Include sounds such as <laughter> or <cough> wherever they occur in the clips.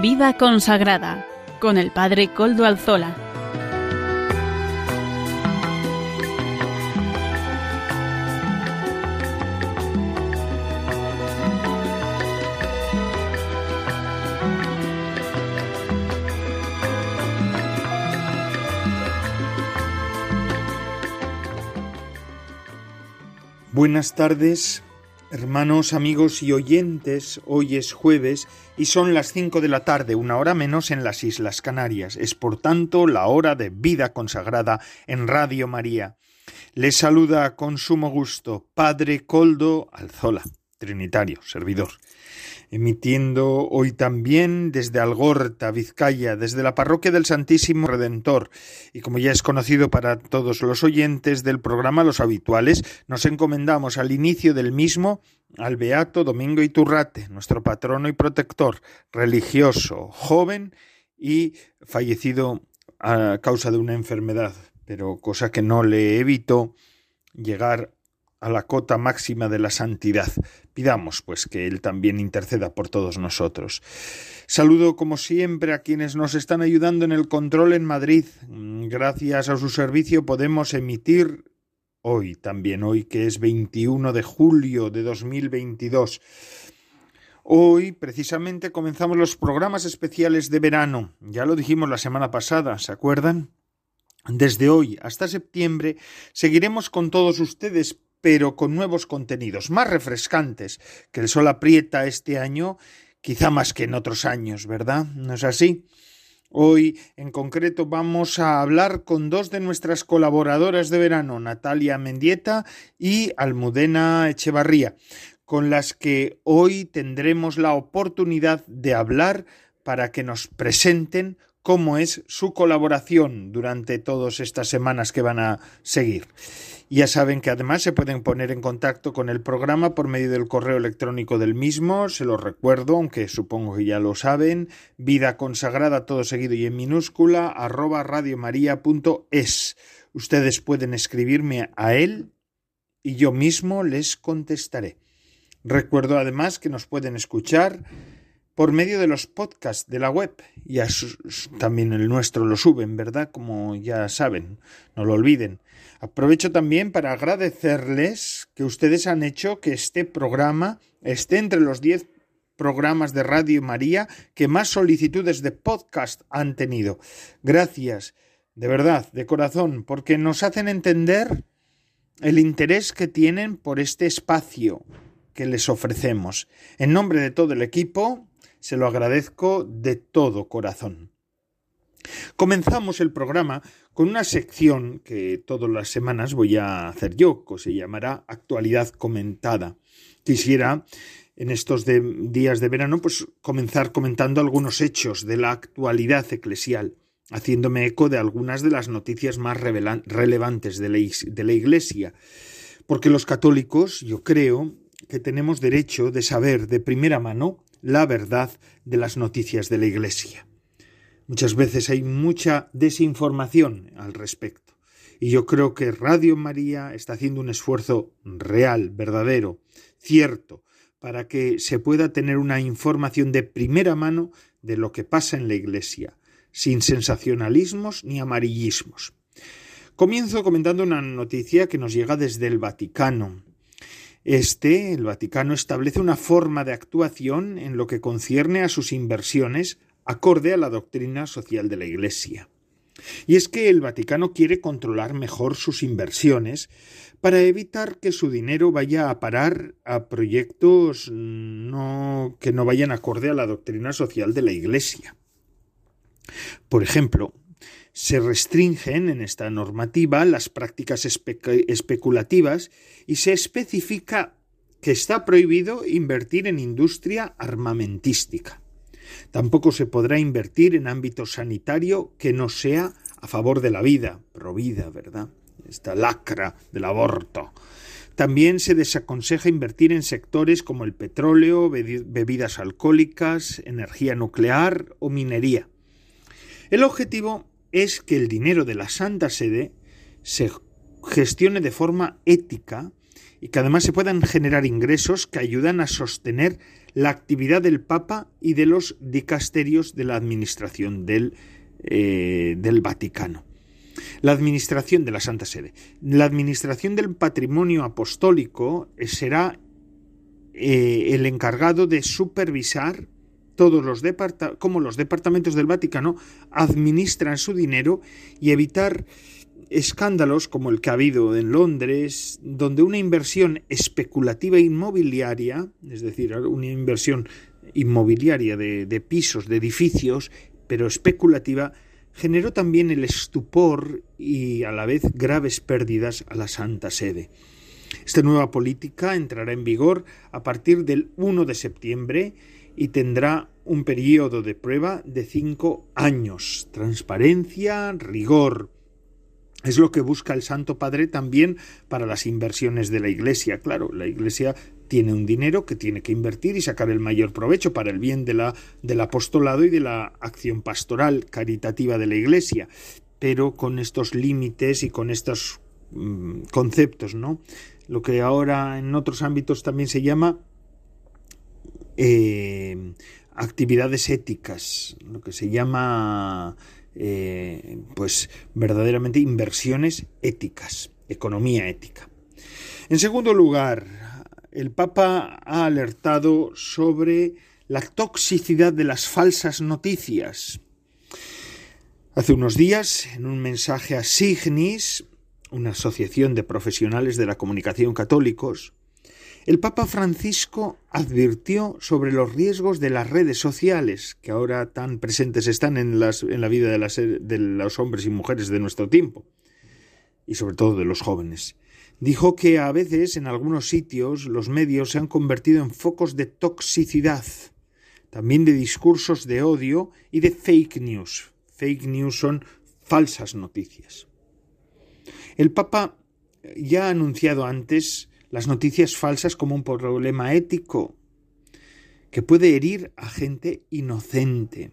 Vida consagrada con el Padre Coldo Alzola. Buenas tardes, hermanos, amigos y oyentes. Hoy es jueves y son las cinco de la tarde, una hora menos en las Islas Canarias. Es por tanto la hora de vida consagrada en Radio María. Les saluda con sumo gusto Padre Coldo Alzola, Trinitario, servidor emitiendo hoy también desde Algorta, Vizcaya, desde la parroquia del Santísimo Redentor. Y como ya es conocido para todos los oyentes del programa, los habituales, nos encomendamos al inicio del mismo al Beato Domingo Iturrate, nuestro patrono y protector, religioso, joven y fallecido a causa de una enfermedad, pero cosa que no le evitó llegar a la cota máxima de la santidad. Pidamos, pues, que Él también interceda por todos nosotros. Saludo, como siempre, a quienes nos están ayudando en el control en Madrid. Gracias a su servicio podemos emitir hoy también, hoy que es 21 de julio de 2022. Hoy, precisamente, comenzamos los programas especiales de verano. Ya lo dijimos la semana pasada, ¿se acuerdan? Desde hoy hasta septiembre seguiremos con todos ustedes pero con nuevos contenidos, más refrescantes, que el sol aprieta este año, quizá más que en otros años, ¿verdad? ¿No es así? Hoy, en concreto, vamos a hablar con dos de nuestras colaboradoras de verano, Natalia Mendieta y Almudena Echevarría, con las que hoy tendremos la oportunidad de hablar para que nos presenten cómo es su colaboración durante todas estas semanas que van a seguir. Ya saben que además se pueden poner en contacto con el programa por medio del correo electrónico del mismo, se lo recuerdo, aunque supongo que ya lo saben, vida consagrada todo seguido y en minúscula arroba radiomaria.es. Ustedes pueden escribirme a él y yo mismo les contestaré. Recuerdo además que nos pueden escuchar por medio de los podcasts de la web. Y también el nuestro lo suben, ¿verdad? Como ya saben, no lo olviden. Aprovecho también para agradecerles que ustedes han hecho que este programa esté entre los 10 programas de Radio María que más solicitudes de podcast han tenido. Gracias, de verdad, de corazón, porque nos hacen entender el interés que tienen por este espacio que les ofrecemos. En nombre de todo el equipo, se lo agradezco de todo corazón. Comenzamos el programa con una sección que todas las semanas voy a hacer yo, que se llamará Actualidad Comentada. Quisiera en estos días de verano pues comenzar comentando algunos hechos de la actualidad eclesial, haciéndome eco de algunas de las noticias más relevantes de la Iglesia, porque los católicos, yo creo, que tenemos derecho de saber de primera mano la verdad de las noticias de la Iglesia. Muchas veces hay mucha desinformación al respecto. Y yo creo que Radio María está haciendo un esfuerzo real, verdadero, cierto, para que se pueda tener una información de primera mano de lo que pasa en la Iglesia, sin sensacionalismos ni amarillismos. Comienzo comentando una noticia que nos llega desde el Vaticano, este, el Vaticano, establece una forma de actuación en lo que concierne a sus inversiones acorde a la doctrina social de la Iglesia. Y es que el Vaticano quiere controlar mejor sus inversiones para evitar que su dinero vaya a parar a proyectos no, que no vayan acorde a la doctrina social de la Iglesia. Por ejemplo, se restringen en esta normativa las prácticas especulativas y se especifica que está prohibido invertir en industria armamentística. Tampoco se podrá invertir en ámbito sanitario que no sea a favor de la vida, provida, ¿verdad? Esta lacra del aborto. También se desaconseja invertir en sectores como el petróleo, bebidas alcohólicas, energía nuclear o minería. El objetivo es que el dinero de la Santa Sede se gestione de forma ética y que además se puedan generar ingresos que ayudan a sostener la actividad del Papa y de los dicasterios de la administración del, eh, del Vaticano. La administración de la Santa Sede. La administración del patrimonio apostólico será eh, el encargado de supervisar todos los cómo los departamentos del Vaticano administran su dinero y evitar escándalos como el que ha habido en Londres, donde una inversión especulativa inmobiliaria, es decir, una inversión inmobiliaria de, pisos, de edificios, pero especulativa, generó también el estupor y a la vez graves pérdidas a la Santa Sede. Esta nueva política entrará en vigor a partir del 1 de septiembre y tendrá un periodo de prueba de cinco años. Transparencia, rigor. Es lo que busca el Santo Padre también para las inversiones de la Iglesia. Claro, la Iglesia tiene un dinero que tiene que invertir y sacar el mayor provecho para el bien de la, del apostolado y de la acción pastoral caritativa de la Iglesia, pero con estos límites y con estos mm, conceptos, ¿no? Lo que ahora en otros ámbitos también se llama eh, actividades éticas, lo que se llama eh, pues verdaderamente inversiones éticas, economía ética. En segundo lugar, el Papa ha alertado sobre la toxicidad de las falsas noticias. Hace unos días, en un mensaje a Signis, una asociación de profesionales de la comunicación católicos, el Papa Francisco advirtió sobre los riesgos de las redes sociales, que ahora tan presentes están en, la vida de, de los hombres y mujeres de nuestro tiempo, y sobre todo de los jóvenes. Dijo que a veces en algunos sitios los medios se han convertido en focos de toxicidad, también de discursos de odio y de fake news. Fake news son falsas noticias. El Papa ya ha anunciado antes las noticias falsas como un problema ético que puede herir a gente inocente.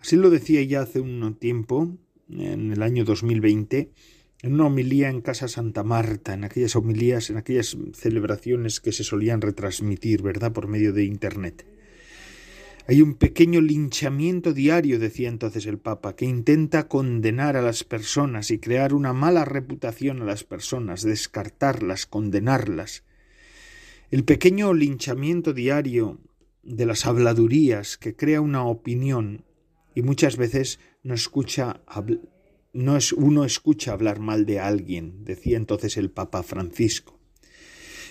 Así lo decía ya hace un tiempo, en el año 2020, en una homilía en Casa Santa Marta, en aquellas homilías, en aquellas celebraciones que se solían retransmitir, ¿verdad?, por medio de Internet. Hay un pequeño linchamiento diario, decía entonces el Papa, que intenta condenar a las personas y crear una mala reputación a las personas, descartarlas, condenarlas. El pequeño linchamiento diario de las habladurías que crea una opinión y muchas veces no escucha es uno escucha hablar mal de alguien, decía entonces el Papa Francisco.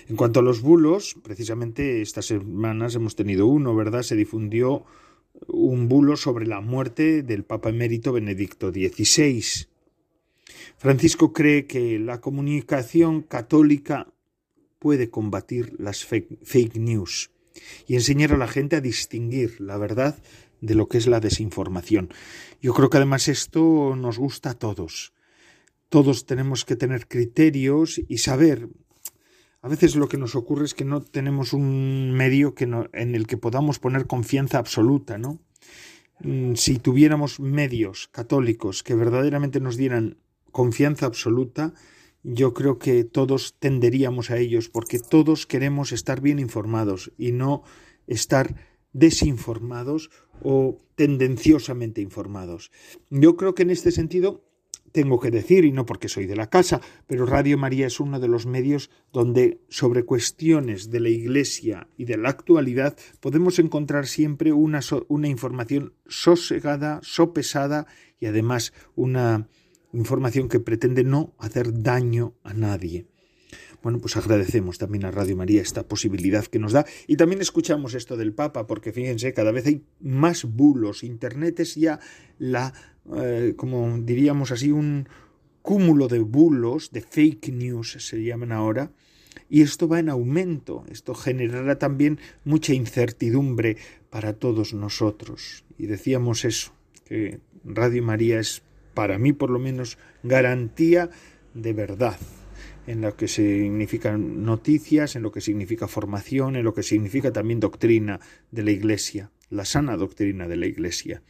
En cuanto a los bulos, precisamente estas semanas hemos tenido uno, ¿verdad? Se difundió un bulo sobre la muerte del Papa emérito Benedicto XVI. Francisco cree que la comunicación católica puede combatir las fake, news y enseñar a la gente a distinguir la verdad de lo que es la desinformación. Yo creo que además esto nos gusta a todos. Todos tenemos que tener criterios y saber a veces lo que nos ocurre es que no tenemos un medio en el que podamos poner confianza absoluta, ¿no? Mm, si tuviéramos medios católicos que verdaderamente nos dieran confianza absoluta, yo creo que todos tenderíamos a ellos, porque todos queremos estar bien informados y no estar desinformados o tendenciosamente informados. Yo creo que en este sentido tengo que decir, y no porque soy de la casa, pero Radio María es uno de los medios donde sobre cuestiones de la Iglesia y de la actualidad podemos encontrar siempre una, información sosegada, sopesada y además una información que pretende no hacer daño a nadie. Bueno, pues agradecemos también a Radio María esta posibilidad que nos da y también escuchamos esto del Papa, porque fíjense, cada vez hay más bulos. Internet es ya la eh, como diríamos así, un cúmulo de bulos, de fake news se llaman ahora, y esto va en aumento. Esto generará también mucha incertidumbre para todos nosotros. Y decíamos eso, que Radio María es, para mí por lo menos, garantía de verdad en lo que significan noticias, en lo que significa formación, en lo que significa también doctrina de la Iglesia, la sana doctrina de la Iglesia.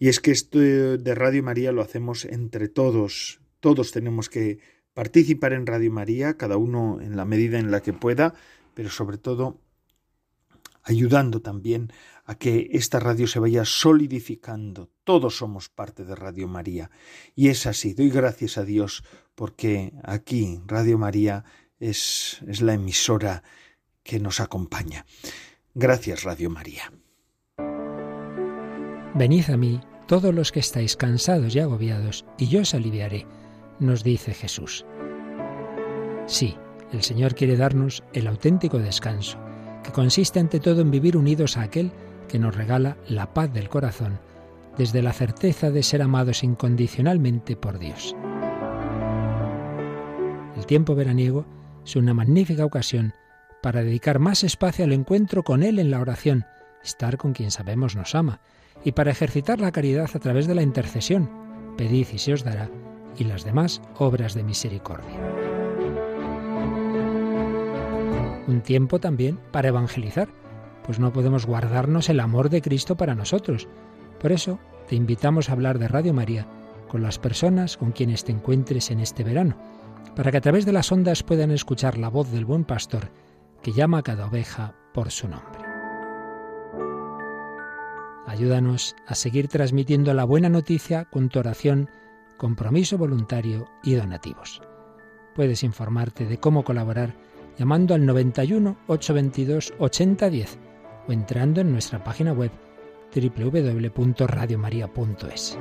Y es que esto de Radio María lo hacemos entre todos. Todos tenemos que participar en Radio María, cada uno en la medida en la que pueda, pero sobre todo ayudando también a que esta radio se vaya solidificando. Todos somos parte de Radio María. Y es así. Doy gracias a Dios porque aquí Radio María es, es la emisora que nos acompaña. Gracias, Radio María. Venid a mí todos los que estáis cansados y agobiados, y yo os aliviaré, nos dice Jesús. Sí, el Señor quiere darnos el auténtico descanso, que consiste ante todo en vivir unidos a aquel que nos regala la paz del corazón, desde la certeza de ser amados incondicionalmente por Dios. El tiempo veraniego es una magnífica ocasión para dedicar más espacio al encuentro con Él en la oración, estar con quien sabemos nos ama, y para ejercitar la caridad a través de la intercesión, pedid y se os dará, y las demás obras de misericordia. Un tiempo también para evangelizar, pues no podemos guardarnos el amor de Cristo para nosotros. Por eso te invitamos a hablar de Radio María con las personas con quienes te encuentres en este verano, para que a través de las ondas puedan escuchar la voz del buen pastor que llama a cada oveja por su nombre. Ayúdanos a seguir transmitiendo la buena noticia con tu oración, compromiso voluntario y donativos. Puedes informarte de cómo colaborar llamando al 91 822 8010 o entrando en nuestra página web www.radiomaria.es.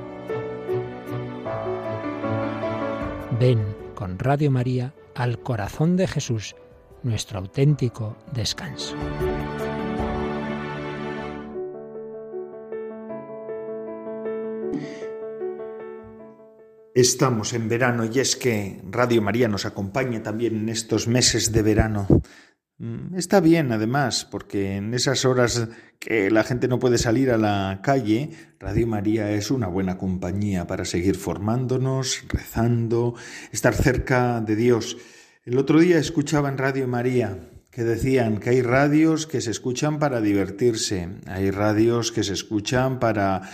Ven con Radio María al corazón de Jesús nuestro auténtico descanso. Estamos en verano y es que Radio María nos acompaña también en estos meses de verano. Mm, está bien, además, porque en esas horas que la gente no puede salir a la calle, Radio María es una buena compañía para seguir formándonos, rezando, estar cerca de Dios. El otro día escuchaba en Radio María que decían que hay radios que se escuchan para divertirse, hay radios que se escuchan para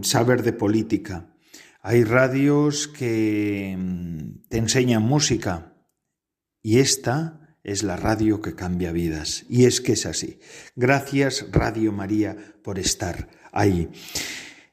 saber de política, hay radios que mm, te enseñan música y esta es la radio que cambia vidas. Y es que es así. Gracias Radio María por estar ahí.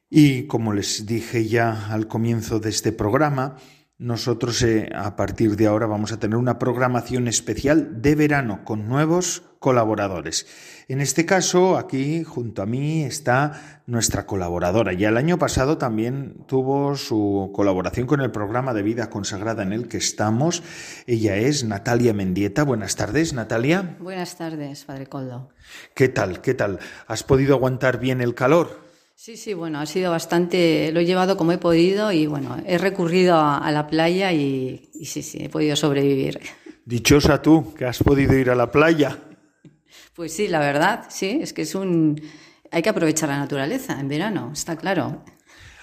Y como les dije ya al comienzo de este programa, nosotros eh, a partir de ahora vamos a tener una programación especial de verano con nuevos colaboradores. En este caso, aquí junto a mí está nuestra colaboradora. Ya el año pasado también tuvo su colaboración con el programa de vida consagrada en el que estamos. Ella es Natalia Mendieta. Buenas tardes, Natalia. Buenas tardes, Padre Coldo. ¿Qué tal? ¿Qué tal? ¿Has podido aguantar bien el calor? Sí, sí, bueno, ha sido bastante, lo he llevado como he podido y bueno, he recurrido a, la playa y, sí, sí, he podido sobrevivir. Dichosa tú, que has podido ir a la playa. Pues sí, la verdad, sí, es que es un... Hay que aprovechar la naturaleza en verano, está claro.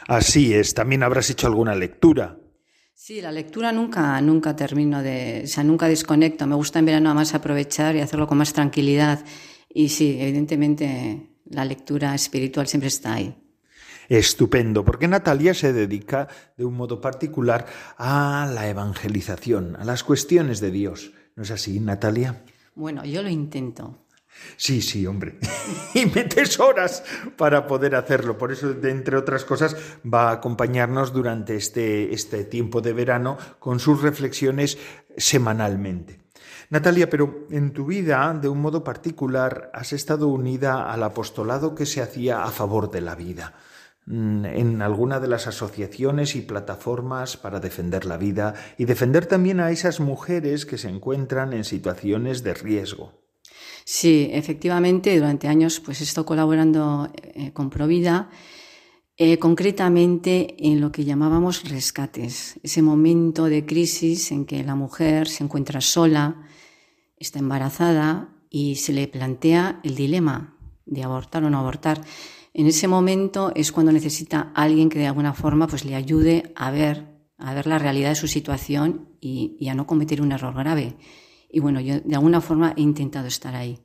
Así es, también habrás hecho alguna lectura. Sí, la lectura nunca, nunca termino de, o sea, nunca desconecto. Me gusta en verano más aprovechar y hacerlo con más tranquilidad. Y sí, evidentemente la lectura espiritual siempre está ahí. Estupendo, porque Natalia se dedica de un modo particular a la evangelización, a las cuestiones de Dios. ¿No es así, Natalia? Bueno, yo lo intento. Sí, sí, hombre. <laughs> y metes horas para poder hacerlo. Por eso, entre otras cosas, va a acompañarnos durante este, este tiempo de verano con sus reflexiones semanalmente. Natalia, pero en tu vida, de un modo particular, has estado unida al apostolado que se hacía a favor de la vida mm, en alguna de las asociaciones y plataformas para defender la vida y defender también a esas mujeres que se encuentran en situaciones de riesgo. Sí, efectivamente, durante años pues he estado colaborando eh, con Provida, eh, concretamente en lo que llamábamos rescates, ese momento de crisis en que la mujer se encuentra sola, está embarazada y se le plantea el dilema de abortar o no abortar. En ese momento es cuando necesita alguien que de alguna forma pues le ayude a ver, a ver la realidad de su situación y, a no cometer un error grave. Y bueno, yo de alguna forma he intentado estar ahí.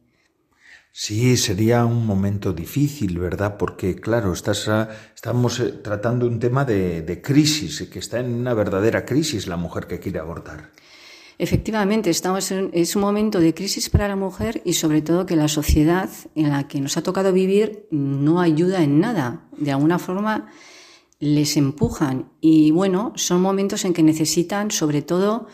Sí, sería un momento difícil, ¿verdad? Porque, claro, estás, estamos eh, tratando un tema de, de crisis, que está en una verdadera crisis la mujer que quiere abortar. Efectivamente, estamos en, es un momento de crisis para la mujer y sobre todo que la sociedad en la que nos ha tocado vivir no ayuda en nada. De alguna forma les empujan y bueno, son momentos en que necesitan sobre todo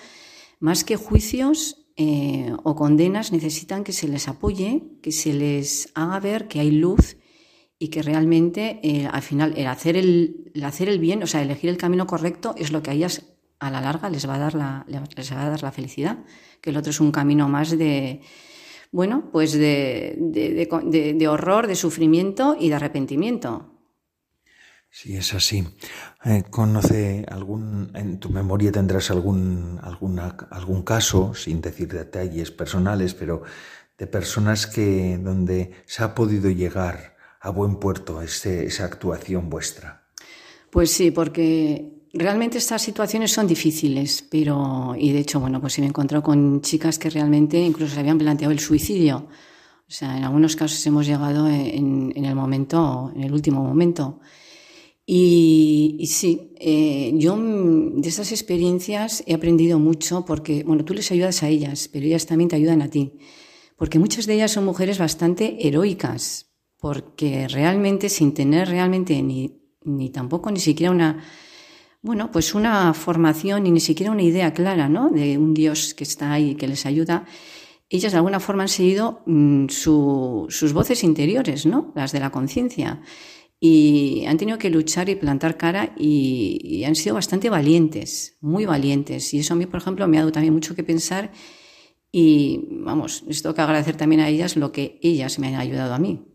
más que juicios eh, o condenas necesitan que se les apoye, que se les haga ver que hay luz y que realmente eh, al final el hacer el, hacer el bien, o sea, elegir el camino correcto es lo que a ellas a la larga les va a dar la, les va a dar la felicidad, que el otro es un camino más de, bueno, pues de, de horror, de sufrimiento y de arrepentimiento. Sí, es así. Eh, ¿Conoce algún, en tu memoria tendrás algún, alguna, algún caso, sin decir detalles personales, pero de personas que, donde se ha podido llegar a buen puerto ese, esa actuación vuestra? Pues sí, porque realmente estas situaciones son difíciles, pero, y de hecho, bueno, pues me he encontrado con chicas que realmente incluso se habían planteado el suicidio. O sea, en algunos casos hemos llegado en, el momento, en el último momento. Y, sí, eh, yo de esas experiencias he aprendido mucho porque, bueno, tú les ayudas a ellas, pero ellas también te ayudan a ti. Porque muchas de ellas son mujeres bastante heroicas, porque realmente, sin tener realmente ni, ni tampoco ni siquiera una, bueno, pues una formación y ni siquiera una idea clara, ¿no? De un Dios que está ahí y que les ayuda, ellas de alguna forma han seguido mm, sus voces interiores, ¿no? Las de la conciencia y han tenido que luchar y plantar cara y, han sido bastante valientes, muy valientes. Y eso a mí, por ejemplo, me ha dado también mucho que pensar y, vamos, les tengo que agradecer también a ellas lo que ellas me han ayudado a mí.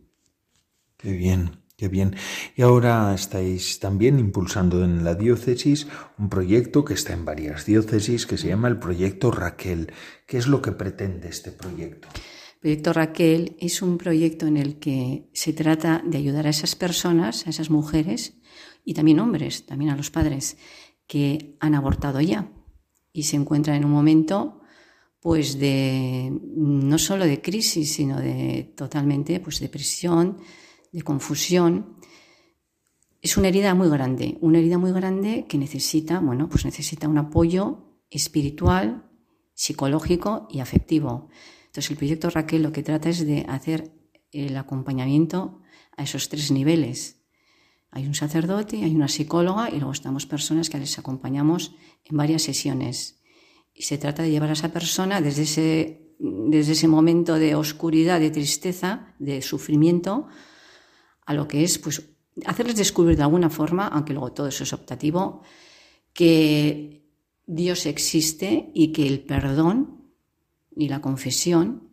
Qué bien, qué bien. Y ahora estáis también impulsando en la diócesis un proyecto que está en varias diócesis que se llama el Proyecto Raquel. ¿Qué es lo que pretende este proyecto? proyecto Raquel es un proyecto en el que se trata de ayudar a esas personas, a esas mujeres y también hombres, también a los padres que han abortado ya y se encuentran en un momento pues de no solo de crisis, sino de totalmente pues depresión, de confusión. Es una herida muy grande, una herida muy grande que necesita, bueno, pues necesita un apoyo espiritual, psicológico y afectivo. Entonces, el proyecto Raquel lo que trata es de hacer el acompañamiento a esos tres niveles. Hay un sacerdote, hay una psicóloga y luego estamos personas que les acompañamos en varias sesiones. Y se trata de llevar a esa persona desde ese, desde ese momento de oscuridad, de tristeza, de sufrimiento, a lo que es, pues, hacerles descubrir de alguna forma, aunque luego todo eso es optativo, que Dios existe y que el perdón y la confesión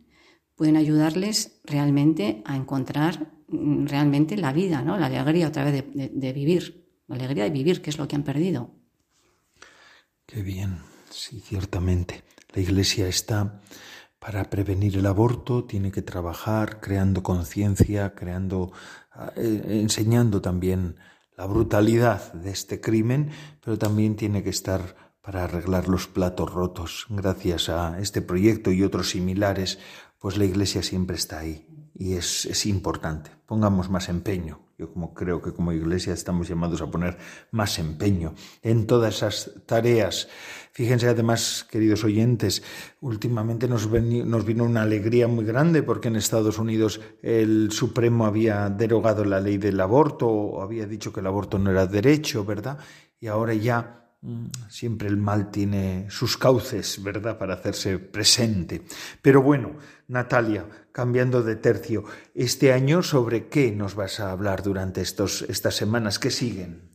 pueden ayudarles realmente a encontrar mm, realmente la vida, ¿no? la alegría otra vez de, vivir, la alegría de vivir, que es lo que han perdido. Qué bien, sí, ciertamente. La Iglesia está para prevenir el aborto, tiene que trabajar creando conciencia, creando, enseñando también la brutalidad de este crimen, pero también tiene que estar para arreglar los platos rotos. Gracias a este proyecto y otros similares, pues la Iglesia siempre está ahí y es, es, importante. Pongamos más empeño. Yo como creo que como Iglesia estamos llamados a poner más empeño en todas esas tareas. Fíjense además, queridos oyentes, últimamente nos, vino una alegría muy grande porque en Estados Unidos el Supremo había derogado la ley del aborto o había dicho que el aborto no era derecho, ¿verdad? Y ahora ya Mm, siempre el mal tiene sus cauces, ¿verdad?, para hacerse presente. Pero bueno, Natalia, cambiando de tercio, este año sobre qué nos vas a hablar durante estos, estas semanas que siguen.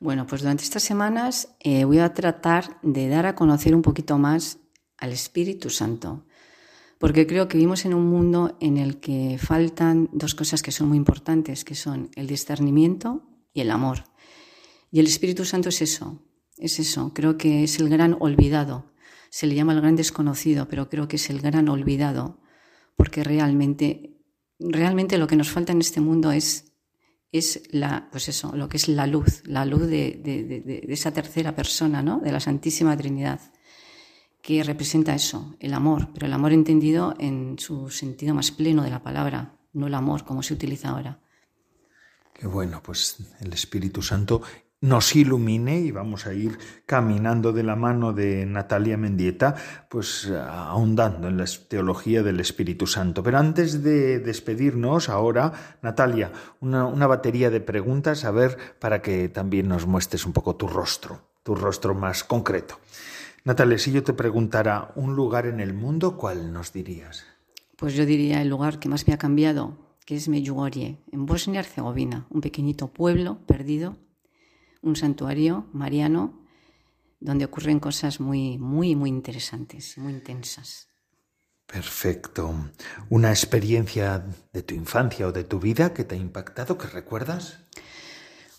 Bueno, pues durante estas semanas eh, voy a tratar de dar a conocer un poquito más al Espíritu Santo, porque creo que vivimos en un mundo en el que faltan dos cosas que son muy importantes, que son el discernimiento y el amor. Y el Espíritu Santo es eso, es eso, creo que es el gran olvidado. Se le llama el gran desconocido, pero creo que es el gran olvidado, porque realmente, realmente lo que nos falta en este mundo es, es la, pues eso, lo que es la luz, la luz de, de, esa tercera persona, ¿no? De la Santísima Trinidad, que representa eso, el amor, pero el amor entendido en su sentido más pleno de la palabra, no el amor como se utiliza ahora. Qué bueno, pues el Espíritu Santo nos ilumine y vamos a ir caminando de la mano de Natalia Mendieta, pues ahondando en la teología del Espíritu Santo. Pero antes de despedirnos, ahora, Natalia, una, batería de preguntas, a ver, para que también nos muestres un poco tu rostro, tu rostro más concreto. Natalia, si yo te preguntara un lugar en el mundo, ¿cuál nos dirías? Pues yo diría el lugar que más me ha cambiado, que es Medjugorje, en Bosnia-Herzegovina, un pequeñito pueblo perdido un santuario mariano donde ocurren cosas muy, muy, muy interesantes, muy intensas. Perfecto. ¿Una experiencia de tu infancia o de tu vida que te ha impactado, que recuerdas?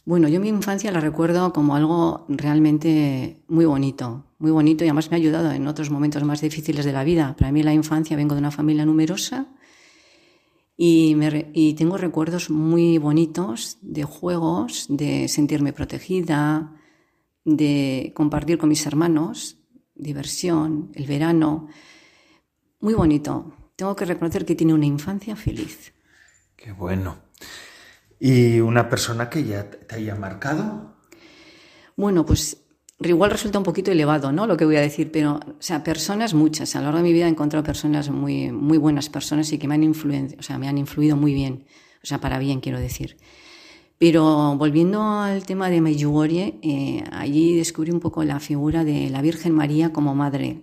Bueno, yo mi infancia la recuerdo como algo realmente muy bonito, muy bonito y además me ha ayudado en otros momentos más difíciles de la vida. Para mí la infancia vengo de una familia numerosa y, tengo recuerdos muy bonitos de juegos, de sentirme protegida, de compartir con mis hermanos, diversión, el verano. Muy bonito. Tengo que reconocer que tiene una infancia feliz. Qué bueno. ¿Y una persona que ya te haya marcado? Bueno, pues igual resulta un poquito elevado, ¿no? Lo que voy a decir, pero, o sea, personas muchas. A lo largo de mi vida he encontrado personas muy, muy buenas personas y que me han, o sea, me han influido muy bien. O sea, para bien, quiero decir. Pero volviendo al tema de Medjugorje, eh, allí descubrí un poco la figura de la Virgen María como madre.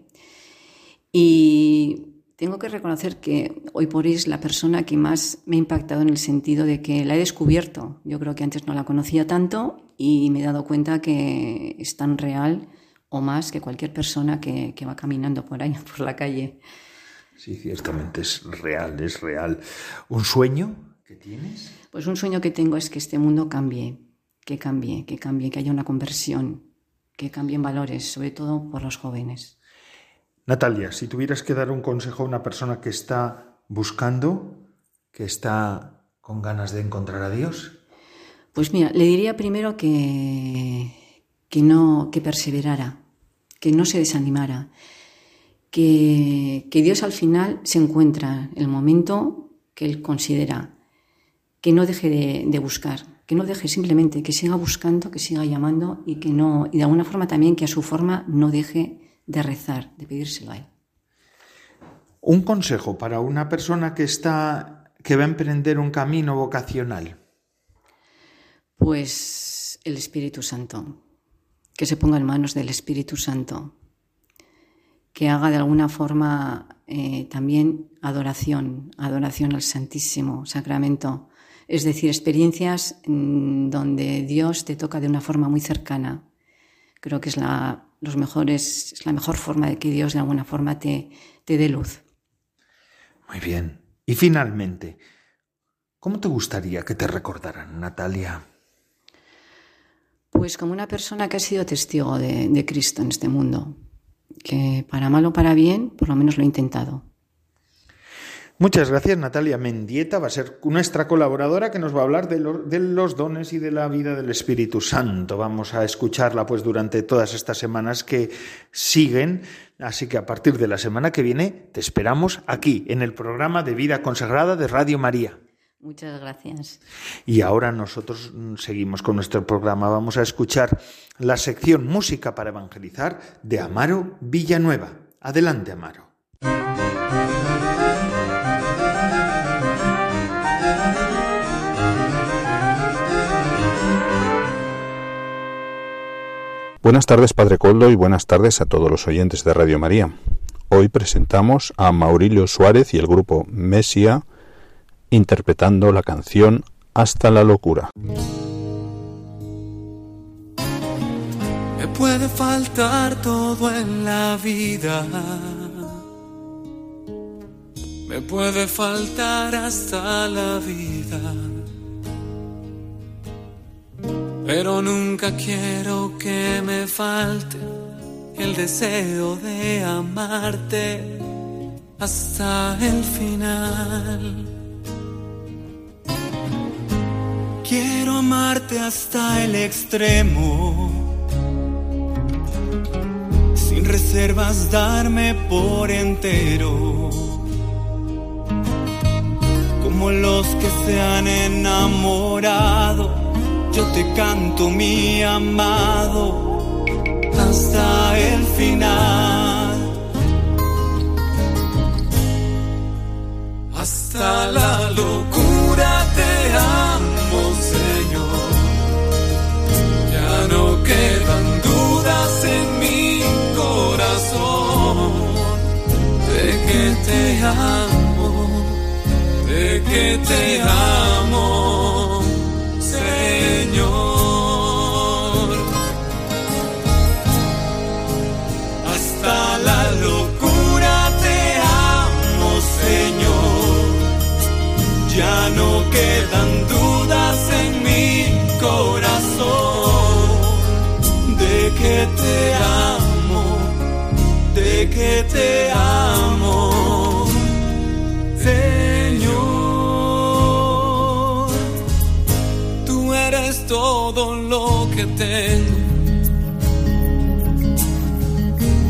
Y tengo que reconocer que hoy por hoy es la persona que más me ha impactado en el sentido de que la he descubierto. Yo creo que antes no la conocía tanto y me he dado cuenta que es tan real o más que cualquier persona que, va caminando por ahí, <laughs> por la calle. Sí, ciertamente es real, es real. ¿Un sueño que tienes? Pues un sueño que tengo es que este mundo cambie, que cambie, que cambie, que haya una conversión, que cambien valores, sobre todo por los jóvenes. Natalia, si tuvieras que dar un consejo a una persona que está buscando, que está con ganas de encontrar a Dios. Pues mira, le diría primero que, que no, que perseverara, que no se desanimara, que, que Dios al final se encuentra en el momento que Él considera, que no deje de, de, buscar, que no deje simplemente, que siga buscando, que siga llamando y que no, y de alguna forma también que a su forma no deje de rezar, de pedírselo a Él. Un consejo para una persona que está que va a emprender un camino vocacional. Pues el Espíritu Santo, que se ponga en manos del Espíritu Santo, que haga de alguna forma eh, también adoración, adoración al Santísimo Sacramento, es decir, experiencias donde Dios te toca de una forma muy cercana. Creo que es la los mejores, es la mejor forma de que Dios de alguna forma te, te dé luz. Muy bien. Y finalmente, ¿cómo te gustaría que te recordaran, Natalia? Pues como una persona que ha sido testigo de, de Cristo en este mundo, que para mal o para bien, por lo menos lo he intentado. Muchas gracias, Natalia Mendieta. Va a ser nuestra colaboradora que nos va a hablar de, los dones y de la vida del Espíritu Santo. Vamos a escucharla pues durante todas estas semanas que siguen. Así que a partir de la semana que viene te esperamos aquí, en el programa de Vida Consagrada de Radio María. Muchas gracias. Y ahora nosotros seguimos con nuestro programa. Vamos a escuchar la sección Música para Evangelizar de Amaro Villanueva. Adelante, Amaro. Buenas tardes, Padre Coldo, y buenas tardes a todos los oyentes de Radio María. Hoy presentamos a Maurilio Suárez y el grupo Mesia interpretando la canción Hasta la locura. Me puede faltar todo en la vida. Me puede faltar hasta la vida pero nunca quiero que me falte el deseo de amarte hasta el final. Quiero amarte hasta el extremo, sin reservas darme por entero. Como los que se han enamorado, yo te canto mi amado hasta el final. Hasta la locura te amo, Señor. Ya no quedan dudas en mi corazón de que te amo, de que te amo, te amo, de que te amo, Señor. Tú eres todo lo que tengo.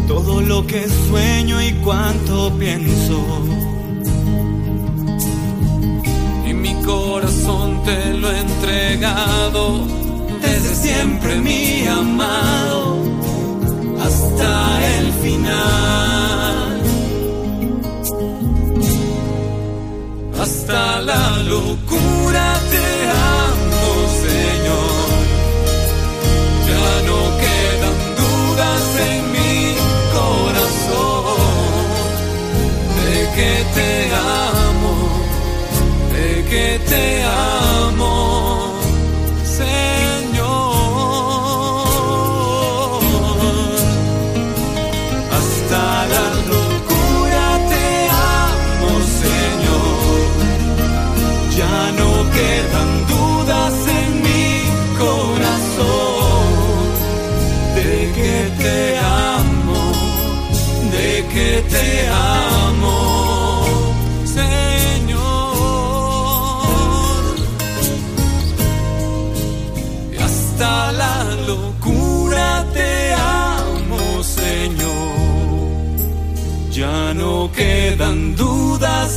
Todo lo que sueño y cuanto pienso. y mi corazón te lo he entregado desde siempre mi amado hasta el final. Hasta la locura te amo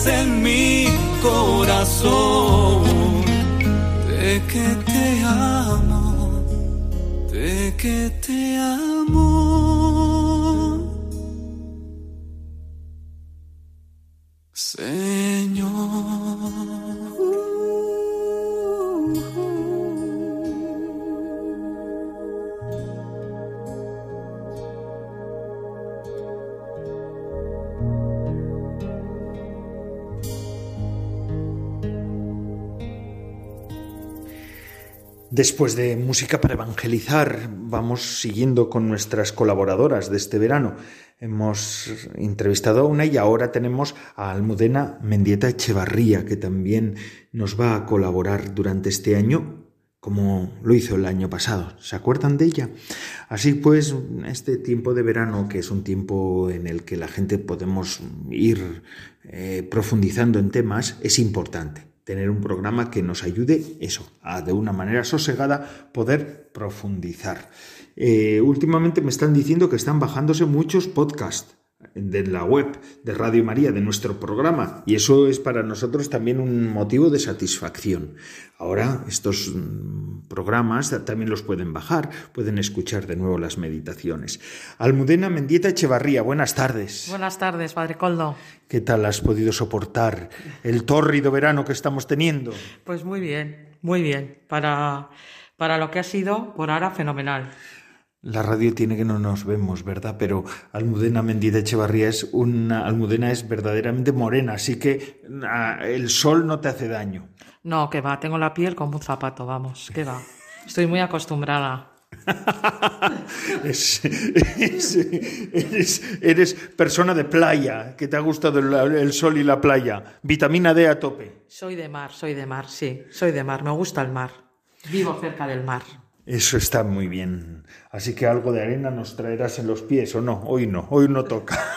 en mi corazón Después de música para evangelizar, vamos siguiendo con nuestras colaboradoras de este verano. Hemos entrevistado a una y ahora tenemos a Almudena Mendieta Echevarría, que también nos va a colaborar durante este año, como lo hizo el año pasado. ¿Se acuerdan de ella? Así pues, este tiempo de verano, que es un tiempo en el que la gente podemos ir eh, profundizando en temas, es importante tener un programa que nos ayude eso, a de una manera sosegada poder profundizar. Eh, últimamente me están diciendo que están bajándose muchos podcasts de la web de Radio María, de nuestro programa, y eso es para nosotros también un motivo de satisfacción. Ahora estos programas también los pueden bajar, pueden escuchar de nuevo las meditaciones. Almudena Mendieta Echevarría, buenas tardes. Buenas tardes, Padre Coldo. ¿Qué tal has podido soportar el tórrido verano que estamos teniendo? Pues muy bien, muy bien. Para, para lo que ha sido, por ahora, fenomenal. La radio tiene que no nos vemos, ¿verdad? Pero Almudena Mendieta Echevarría es una Almudena es verdaderamente morena, así que ah, el sol no te hace daño. No, que va, tengo la piel como un zapato, vamos, que va. Estoy muy acostumbrada. <laughs> es, es- eres, eres persona de playa, que te ha gustado el, el sol y la playa. Vitamina D a tope. Soy de mar, soy de mar, sí, soy de mar, me gusta el mar. Vivo cerca del mar. Eso está muy bien. Así que algo de arena nos traerás en los pies, ¿o no? Hoy no, hoy no toca. <laughs>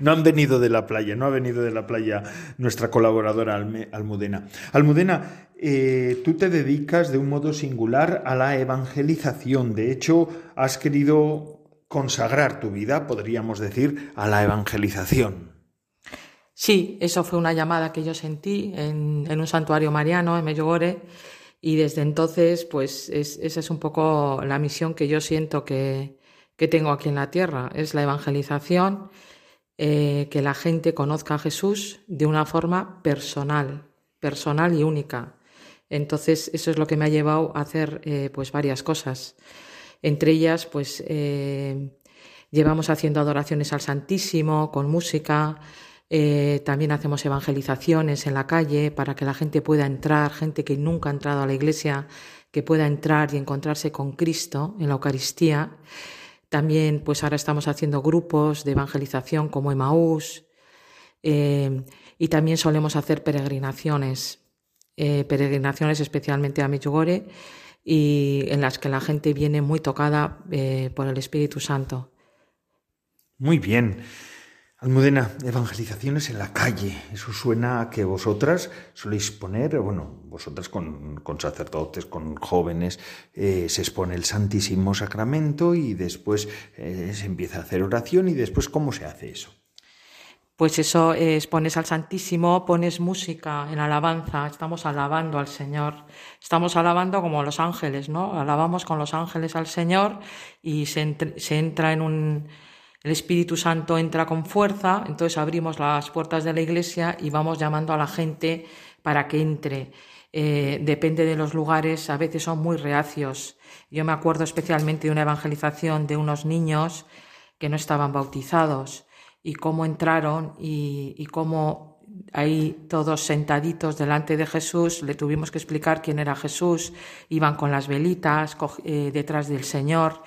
No han venido de la playa, no ha venido de la playa nuestra colaboradora Almudena. Almudena, eh, tú te dedicas de un modo singular a la evangelización. De hecho, has querido consagrar tu vida, podríamos decir, a la evangelización. Sí, eso fue una llamada que yo sentí en, un santuario mariano en Medjugorje y desde entonces, pues esa es un poco la misión que yo siento que, tengo aquí en la tierra, es la evangelización, eh, que la gente conozca a Jesús de una forma personal, personal y única. Entonces, eso es lo que me ha llevado a hacer eh, pues varias cosas. Entre ellas, pues eh, llevamos haciendo adoraciones al Santísimo con música, eh, también hacemos evangelizaciones en la calle para que la gente pueda entrar, gente que nunca ha entrado a la iglesia, que pueda entrar y encontrarse con Cristo en la Eucaristía. También, pues ahora estamos haciendo grupos de evangelización como Emaús. Eh, y también solemos hacer peregrinaciones, eh, peregrinaciones especialmente a Medjugorje, y en las que la gente viene muy tocada por el Espíritu Santo. Muy bien. Almudena, evangelizaciones en la calle. Eso suena a que vosotras soléis poner, bueno, vosotras con, sacerdotes, con jóvenes, eh, se expone el Santísimo Sacramento y después eh, se empieza a hacer oración y después, ¿cómo se hace eso? Pues eso es, pones al Santísimo, pones música en alabanza, estamos alabando al Señor, estamos alabando como los ángeles, ¿no? Alabamos con los ángeles al Señor y se entra en un el Espíritu Santo entra con fuerza, entonces abrimos las puertas de la iglesia y vamos llamando a la gente para que entre. Eh, depende de los lugares, a veces son muy reacios. Yo me acuerdo especialmente de una evangelización de unos niños que no estaban bautizados y cómo entraron y, cómo ahí todos sentaditos delante de Jesús, le tuvimos que explicar quién era Jesús, iban con las velitas eh, detrás del Señor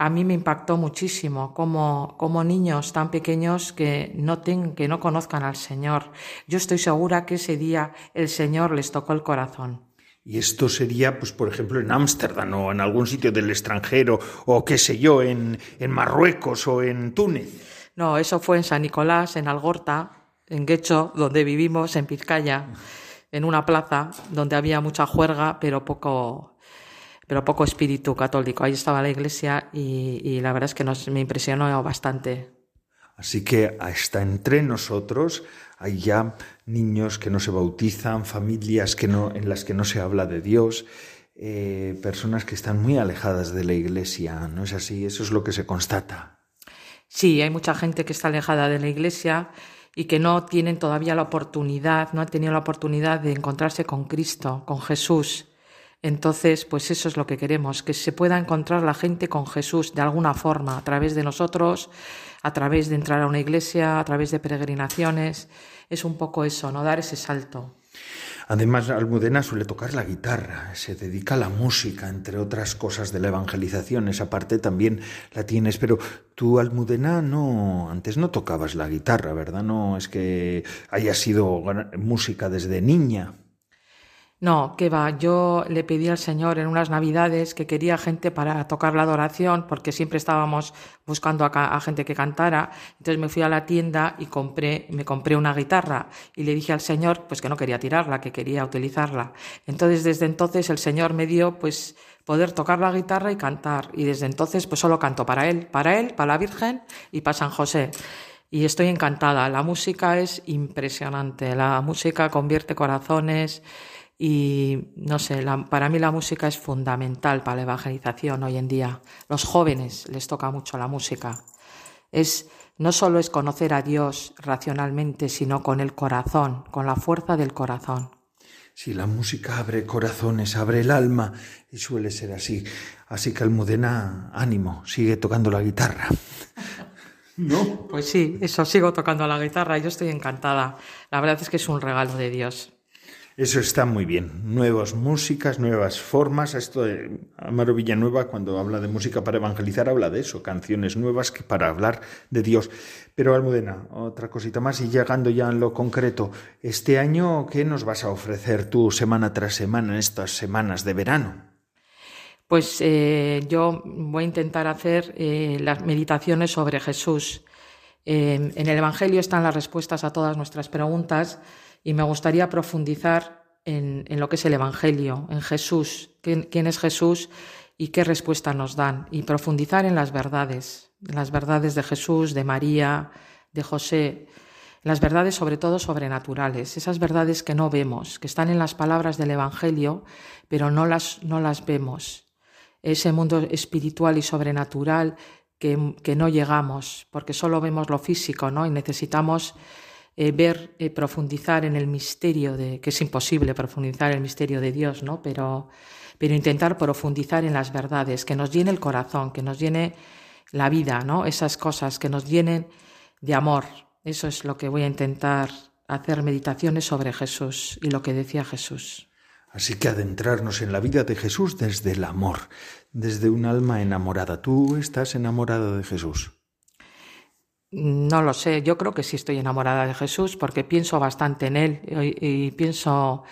a mí me impactó muchísimo como, como niños tan pequeños que no, que no conozcan al Señor. Yo estoy segura que ese día el Señor les tocó el corazón. Y esto sería, pues, por ejemplo, en Ámsterdam o en algún sitio del extranjero, o qué sé yo, en, en Marruecos o en Túnez. No, eso fue en San Nicolás, en Algorta, en Guecho, donde vivimos, en Pizcaya, en una plaza donde había mucha juerga, pero poco, pero poco espíritu católico. Ahí estaba la iglesia y, la verdad es que nos, me impresionó bastante. Así que hasta entre nosotros hay ya niños que no se bautizan, familias que no, en las que no se habla de Dios, eh, personas que están muy alejadas de la iglesia. ¿No es así? Eso es lo que se constata. Sí, hay mucha gente que está alejada de la iglesia y que no tienen todavía la oportunidad, no han tenido la oportunidad de encontrarse con Cristo, con Jesús. Entonces, pues eso es lo que queremos, que se pueda encontrar la gente con Jesús de alguna forma, a través de nosotros, a través de entrar a una iglesia, a través de peregrinaciones. Es un poco eso, ¿no? Dar ese salto. Además, Almudena suele tocar la guitarra, se dedica a la música, entre otras cosas de la evangelización. Esa parte también la tienes, pero tú, Almudena, no, antes no tocabas la guitarra, ¿verdad? No es que haya sido música desde niña. No, que va. Yo le pedí al Señor en unas Navidades que quería gente para tocar la adoración, porque siempre estábamos buscando a, gente que cantara. Entonces me fui a la tienda y compré, me compré una guitarra y le dije al Señor, pues que no quería tirarla, que quería utilizarla. Entonces desde entonces el Señor me dio, pues poder tocar la guitarra y cantar. Y desde entonces pues solo canto para Él, para Él, para la Virgen y para San José y estoy encantada. La música es impresionante. La música convierte corazones, y no sé, para mí la música es fundamental para la evangelización hoy en día. Los jóvenes les toca mucho la música. Es no solo es conocer a Dios racionalmente, sino con el corazón, con la fuerza del corazón. Si la música abre corazones, abre el alma, y suele ser así. Así que Almudena, ánimo, sigue tocando la guitarra. <laughs> ¿No? Pues sí, eso, sigo tocando la guitarra, yo estoy encantada. La verdad es que es un regalo de Dios. Eso está muy bien. Nuevas músicas, nuevas formas. Esto Amaro Villanueva, cuando habla de música para evangelizar, habla de eso, canciones nuevas que para hablar de Dios. Pero Almudena, otra cosita más y llegando ya en lo concreto, este año, ¿qué nos vas a ofrecer tú semana tras semana en estas semanas de verano? Pues eh, yo voy a intentar hacer eh, las meditaciones sobre Jesús. en el Evangelio están las respuestas a todas nuestras preguntas y me gustaría profundizar en, lo que es el Evangelio, en Jesús, quién, es Jesús y qué respuesta nos dan y profundizar en las verdades, en las verdades de Jesús, de María, de José, las verdades sobre todo sobrenaturales, esas verdades que no vemos, que están en las palabras del Evangelio, pero no las, no las vemos. Ese mundo espiritual y sobrenatural que, que no llegamos, porque solo vemos lo físico, ¿no? Y necesitamos eh, ver, eh, profundizar en el misterio de, que es imposible profundizar en el misterio de Dios, ¿no? Pero pero intentar profundizar en las verdades, que nos llene el corazón, que nos llene la vida, ¿no? Esas cosas que nos llenen de amor. Eso es lo que voy a intentar hacer meditaciones sobre Jesús y lo que decía Jesús. Así que adentrarnos en la vida de Jesús desde el amor, desde un alma enamorada. ¿Tú estás enamorada de Jesús? No lo sé, yo creo que sí estoy enamorada de Jesús porque pienso bastante en Él y, pienso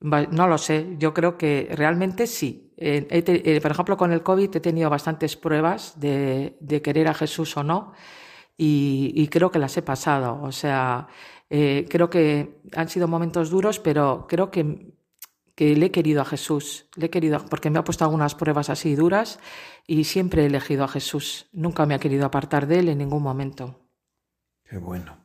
no lo sé, yo creo que realmente sí. Eh, eh, por ejemplo, con el COVID he tenido bastantes pruebas de, querer a Jesús o no y, creo que las he pasado. O sea, eh, creo que han sido momentos duros, pero creo que, que le he querido a Jesús. Le he querido porque me ha puesto algunas pruebas así duras y siempre he elegido a Jesús. Nunca me ha querido apartar de él en ningún momento. Qué bueno.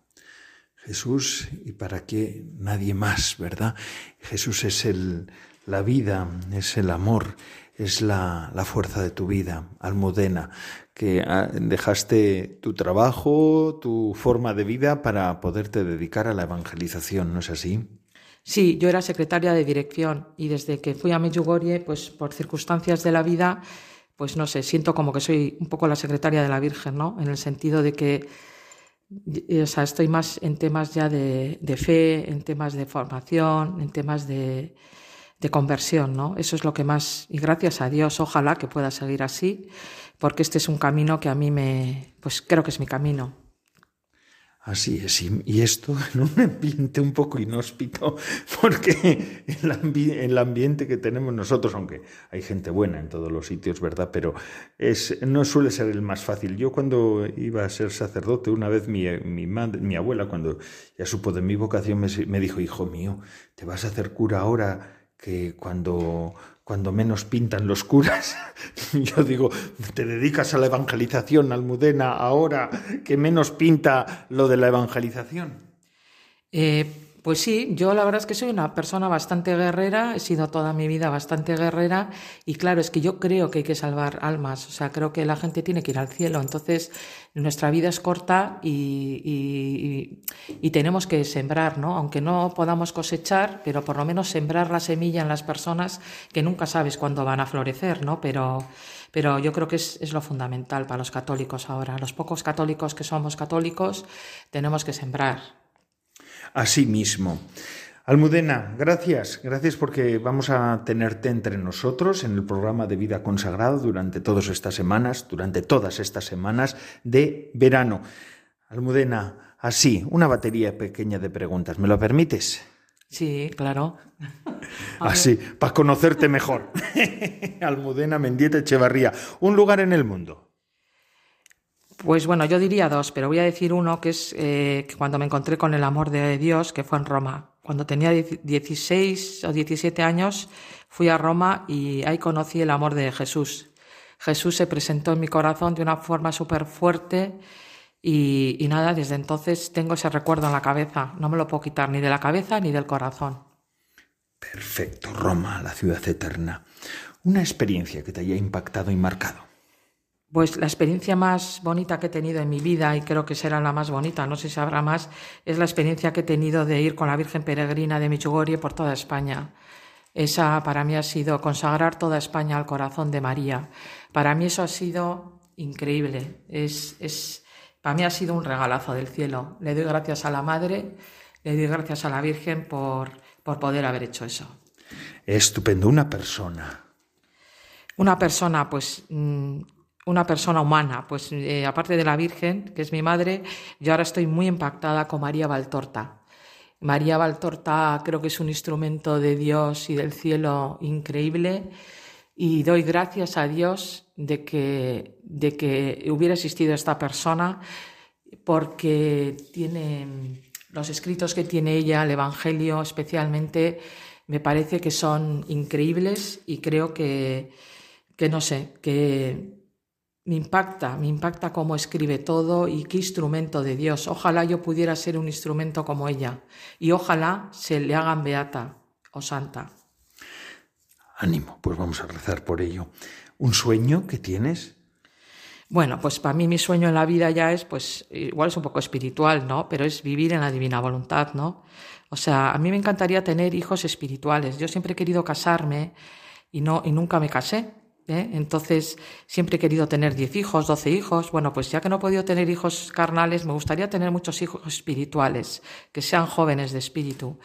Jesús y para qué nadie más, ¿verdad? Jesús es el, la vida, es el amor, es la, la fuerza de tu vida, Almudena, que ah, dejaste tu trabajo, tu forma de vida para poderte dedicar a la evangelización, ¿no es así? Sí, yo era secretaria de dirección y desde que fui a Medjugorje, pues por circunstancias de la vida, pues no sé, siento como que soy un poco la secretaria de la Virgen, ¿no? En el sentido de que o sea, estoy más en temas ya de, fe, en temas de formación, en temas de, de, conversión, ¿no? Eso es lo que más, y gracias a Dios, ojalá que pueda seguir así, porque este es un camino que a mí me, pues creo que es mi camino. Así es, y esto <laughs> en un ambiente un poco inhóspito, <laughs> porque el, ambiente que tenemos nosotros, aunque hay gente buena en todos los sitios, ¿verdad? Pero es, no suele ser el más fácil. Yo cuando iba a ser sacerdote, una vez mi, mi, mi abuela, cuando ya supo de mi vocación, me dijo, hijo mío, te vas a hacer cura ahora que cuando cuando menos pintan los curas. <laughs> Yo digo, te dedicas a la evangelización, Almudena, ahora que menos pinta lo de la evangelización. Eh, pues sí, yo la verdad es que soy una persona bastante guerrera, he sido toda mi vida bastante guerrera y claro, es que yo creo que hay que salvar almas, o sea, creo que la gente tiene que ir al cielo, entonces nuestra vida es corta y, tenemos que sembrar, ¿no? Aunque no podamos cosechar, pero por lo menos sembrar la semilla en las personas que nunca sabes cuándo van a florecer, ¿no? Pero, pero yo creo que es lo fundamental para los católicos ahora. Los pocos católicos que somos católicos tenemos que sembrar sí mismo. Almudena, gracias, gracias porque vamos a tenerte entre nosotros en el programa de vida consagrado durante todas estas semanas, durante todas estas semanas de verano. Almudena, así, una batería pequeña de preguntas, ¿me lo permites? Sí, claro. <laughs> Así, para conocerte mejor. <laughs> Almudena Mendieta Echevarría, un lugar en el mundo. Pues bueno, yo diría dos, pero voy a decir uno que es eh, cuando me encontré con el amor de Dios, que fue en Roma. Cuando tenía 16 o 17 años, fui a Roma y ahí conocí el amor de Jesús. Jesús se presentó en mi corazón de una forma súper fuerte y nada, desde entonces tengo ese recuerdo en la cabeza. No me lo puedo quitar ni de la cabeza ni del corazón. Perfecto, Roma, la ciudad eterna. Una experiencia que te haya impactado y marcado. Pues la experiencia más bonita que he tenido en mi vida, y creo que será la más bonita, no sé si habrá más, es la experiencia que he tenido de ir con la Virgen Peregrina de Michugorje por toda España. Esa para mí ha sido consagrar toda España al corazón de María. Para mí eso ha sido increíble. Es, es, para mí ha sido un regalazo del cielo. Le doy gracias a la Madre, le doy gracias a la Virgen por, por poder haber hecho eso. Estupendo, una persona. Una persona, pues mm, una persona humana. Pues eh, aparte de la Virgen, que es mi madre, yo ahora estoy muy impactada con María Valtorta. María Valtorta creo que es un instrumento de Dios y del cielo increíble y doy gracias a Dios de que, de que hubiera existido esta persona porque tiene los escritos que tiene ella, el Evangelio especialmente, me parece que son increíbles y creo que, que no sé, que me impacta, me impacta cómo escribe todo y qué instrumento de Dios. Ojalá yo pudiera ser un instrumento como ella y ojalá se le hagan beata o santa. Ánimo, pues vamos a rezar por ello. ¿Un sueño que tienes? Bueno, pues para mí mi sueño en la vida ya es, pues igual es un poco espiritual, ¿no? Pero es vivir en la divina voluntad, ¿no? O sea, a mí me encantaría tener hijos espirituales. Yo siempre he querido casarme y no y nunca me casé. ¿Eh? Entonces, siempre he querido tener 10 hijos, 12 hijos. Bueno, pues ya que no he podido tener hijos carnales, me gustaría tener muchos hijos espirituales, que sean jóvenes de espíritu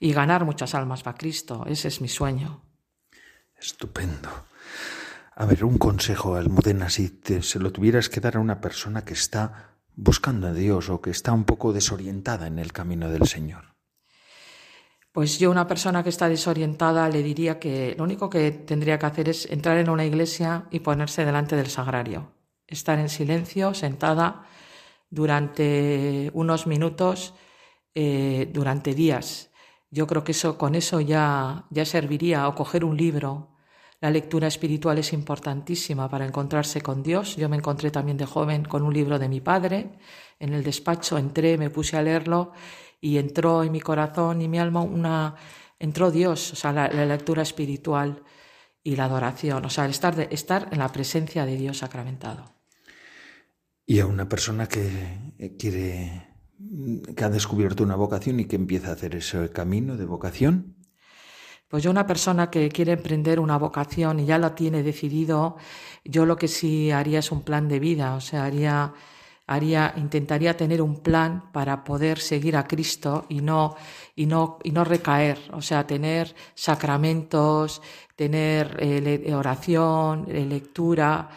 y ganar muchas almas para Cristo. Ese es mi sueño. Estupendo. A ver, un consejo, Almudena, si te, se lo tuvieras que dar a una persona que está buscando a Dios o que está un poco desorientada en el camino del Señor. Pues yo, una persona que está desorientada, le diría que lo único que tendría que hacer es entrar en una iglesia y ponerse delante del sagrario. Estar en silencio, sentada, durante unos minutos, eh, durante días. Yo creo que eso, con eso ya, ya serviría, o coger un libro. La lectura espiritual es importantísima para encontrarse con Dios. Yo me encontré también de joven con un libro de mi padre. En el despacho entré, me puse a leerlo y entró en mi corazón y mi alma una entró Dios, o sea, la, lectura espiritual y la adoración, o sea, el estar, de, estar en la presencia de Dios sacramentado. Y a una persona que eh, quiere, que ha descubierto una vocación y que empieza a hacer ese camino de vocación. Pues yo una persona que quiere emprender una vocación y ya lo tiene decidido, yo lo que sí haría es un plan de vida, o sea, haría haría, intentaría tener un plan para poder seguir a Cristo y no, y no, y no recaer, o sea, tener sacramentos, tener eh, oración, eh, lectura,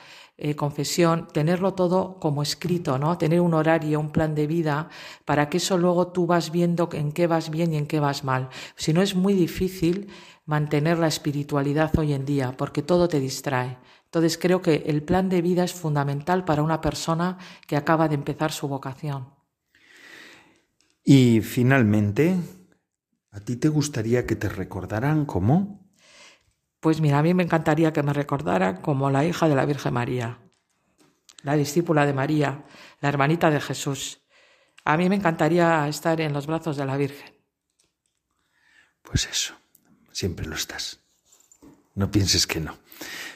eh, confesión, tenerlo todo como escrito, ¿no? Tener un horario, un plan de vida, para que eso luego tú vas viendo en qué vas bien y en qué vas mal. Si no es muy difícil mantener la espiritualidad hoy en día, porque todo te distrae. Entonces creo que el plan de vida es fundamental para una persona que acaba de empezar su vocación. Y finalmente, ¿a ti te gustaría que te recordaran como? Pues mira, a mí me encantaría que me recordaran como la hija de la Virgen María, la discípula de María, la hermanita de Jesús. A mí me encantaría estar en los brazos de la Virgen. Pues eso, siempre lo estás. No pienses que no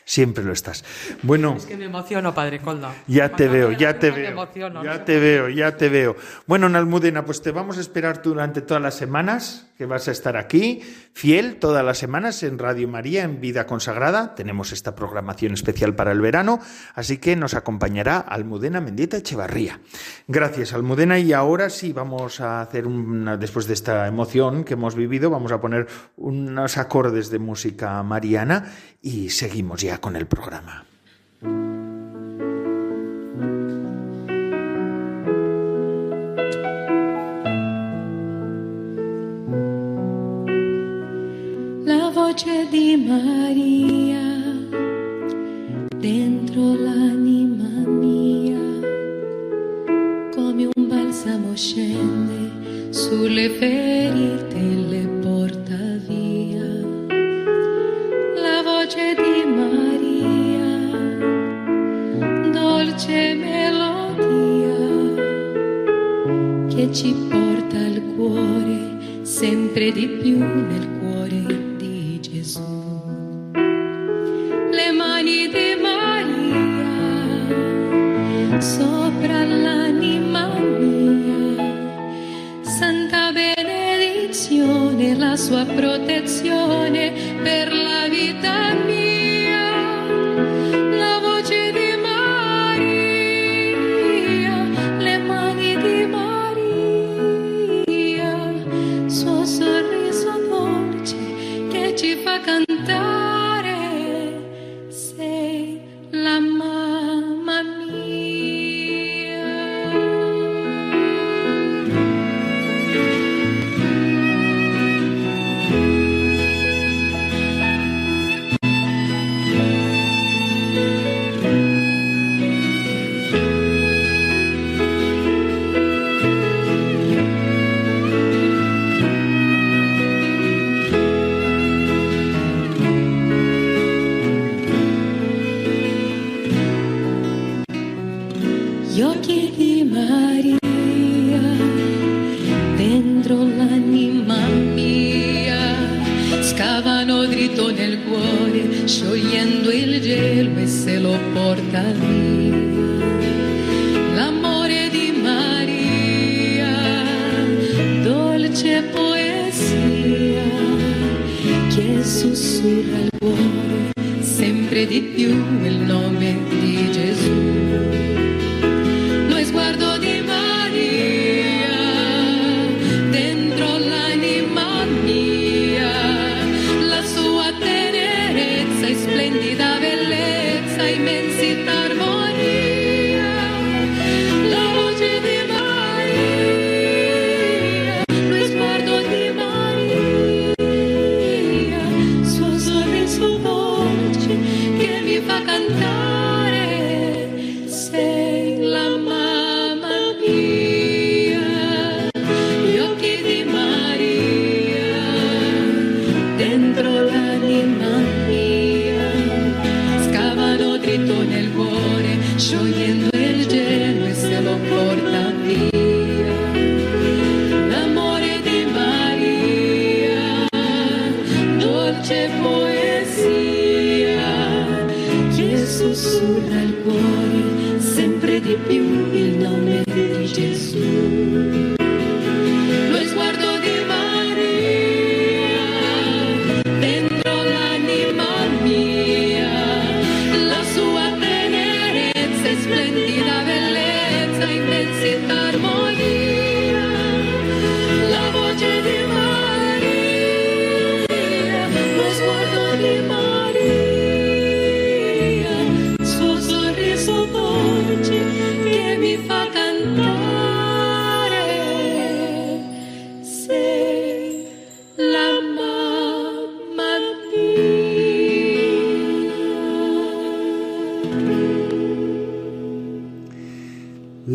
siempre lo estás. Bueno. Es que me emociono, Padre Coldo. Ya te veo, ya te veo. ya te veo, ya te veo. Bueno, Nalmudena, pues te vamos a esperar durante todas las semanas que vas a estar aquí, fiel todas las semanas en Radio María, en Vida Consagrada. Tenemos esta programación especial para el verano, así que nos acompañará Almudena Mendieta Echevarría. Gracias, Almudena. Y ahora sí, vamos a hacer una, después de esta emoción que hemos vivido, vamos a poner unos acordes de música mariana y seguimos ya con el programa. La voce di Maria dentro l'anima mia, come un balsamo scende sulle ferite e voce di Maria, dolce melodia, che ci porta al cuore sempre di più nel cuore di Gesù. Le mani di Maria sopra l'anima mia, santa benedizione, la sua protezione per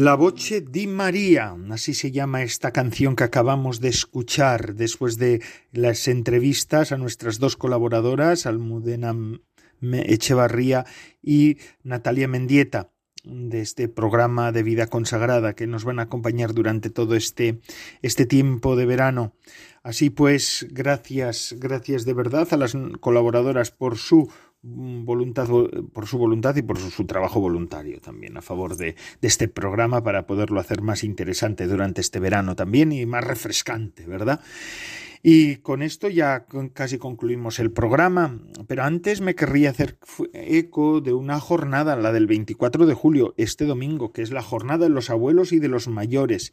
La voce di María, así se llama esta canción que acabamos de escuchar después de las entrevistas a nuestras dos colaboradoras, Almudena Echevarría y Natalia Mendieta de este programa de vida consagrada que nos van a acompañar durante todo este, este tiempo de verano. Así pues, gracias, gracias de verdad a las colaboradoras por su voluntad por su voluntad y por su, trabajo voluntario también a favor de, de, este programa para poderlo hacer más interesante durante este verano también y más refrescante, ¿verdad? Y con esto ya casi concluimos el programa, pero antes me querría hacer eco de una jornada, la del 24 de julio, este domingo, que es la jornada de los abuelos y de los mayores,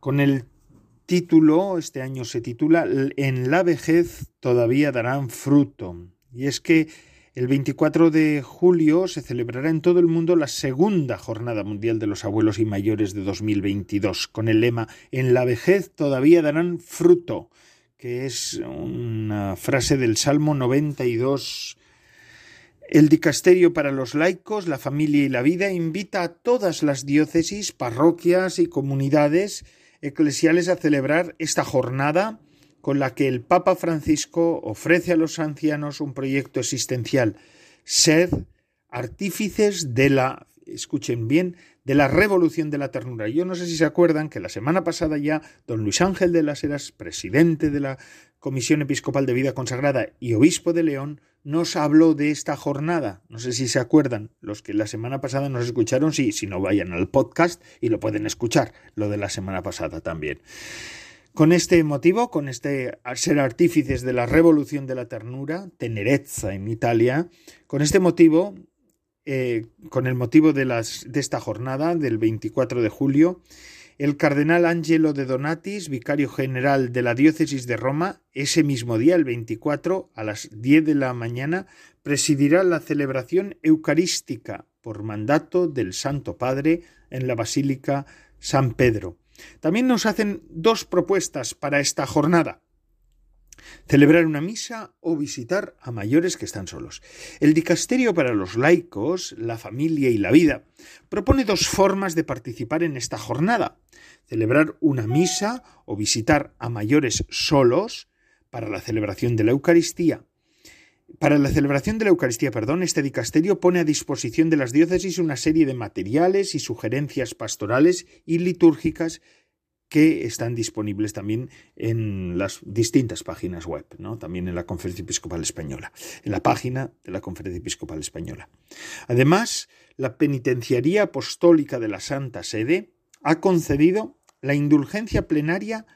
con el título, este año se titula En la vejez todavía darán fruto. Y es que el 24 de julio se celebrará en todo el mundo la segunda Jornada Mundial de los Abuelos y Mayores de 2022, con el lema En la vejez todavía darán fruto, que es una frase del Salmo 92. El Dicasterio para los laicos, la familia y la vida invita a todas las diócesis, parroquias y comunidades eclesiales a celebrar esta jornada con la que el Papa Francisco ofrece a los ancianos un proyecto existencial, sed artífices de la, escuchen bien, de la revolución de la ternura. Yo no sé si se acuerdan que la semana pasada ya don Luis Ángel de las Heras, presidente de la Comisión Episcopal de Vida Consagrada y obispo de León, nos habló de esta jornada. No sé si se acuerdan los que la semana pasada nos escucharon, sí, si no vayan al podcast y lo pueden escuchar, lo de la semana pasada también. Con este motivo, con este ser artífices de la revolución de la ternura, tenerezza en Italia, con este motivo, eh, con el motivo de, de esta jornada del 24 de julio, el cardenal Angelo de Donatis, vicario general de la diócesis de Roma, ese mismo día, el 24, a las 10 de la mañana, presidirá la celebración eucarística por mandato del Santo Padre en la Basílica San Pedro. También nos hacen dos propuestas para esta jornada. Celebrar una misa o visitar a mayores que están solos. El Dicasterio para los laicos, la familia y la vida propone dos formas de participar en esta jornada. Celebrar una misa o visitar a mayores solos para la celebración de la Eucaristía. Para la celebración de la Eucaristía, perdón, este dicasterio pone a disposición de las diócesis una serie de materiales y sugerencias pastorales y litúrgicas que están disponibles también en las distintas páginas web, ¿no? también en la Conferencia Episcopal Española, en la página de la Conferencia Episcopal Española. Además, la Penitenciaría Apostólica de la Santa Sede ha concedido la indulgencia plenaria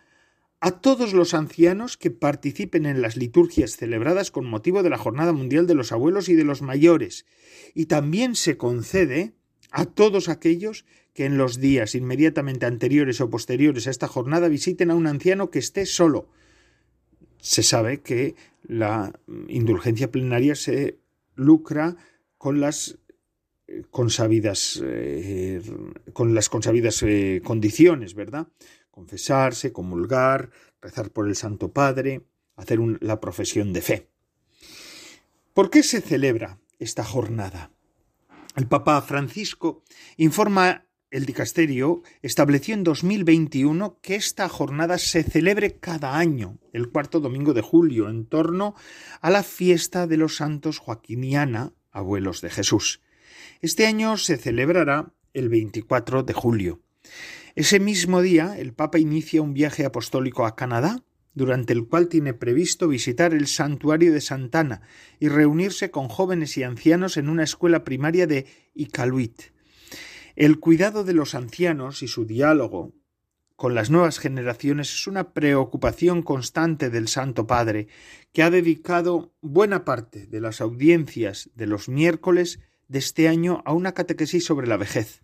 a todos los ancianos que participen en las liturgias celebradas con motivo de la Jornada Mundial de los Abuelos y de los Mayores, y también se concede a todos aquellos que en los días inmediatamente anteriores o posteriores a esta jornada visiten a un anciano que esté solo. Se sabe que la indulgencia plenaria se lucra con las eh, consabidas, eh, con las consabidas eh, condiciones, ¿verdad? Confesarse, comulgar, rezar por el Santo Padre, hacer la profesión de fe. ¿Por qué se celebra esta jornada? El Papa Francisco informa el dicasterio estableció en 2021 que esta jornada se celebre cada año, el cuarto domingo de julio, en torno a la fiesta de los santos Joaquín y Ana, abuelos de Jesús. Este año se celebrará el 24 de julio. Ese mismo día, el Papa inicia un viaje apostólico a Canadá, durante el cual tiene previsto visitar el santuario de Santana y reunirse con jóvenes y ancianos en una escuela primaria de Iqaluit. El cuidado de los ancianos y su diálogo con las nuevas generaciones es una preocupación constante del Santo Padre, que ha dedicado buena parte de las audiencias de los miércoles de este año a una catequesis sobre la vejez.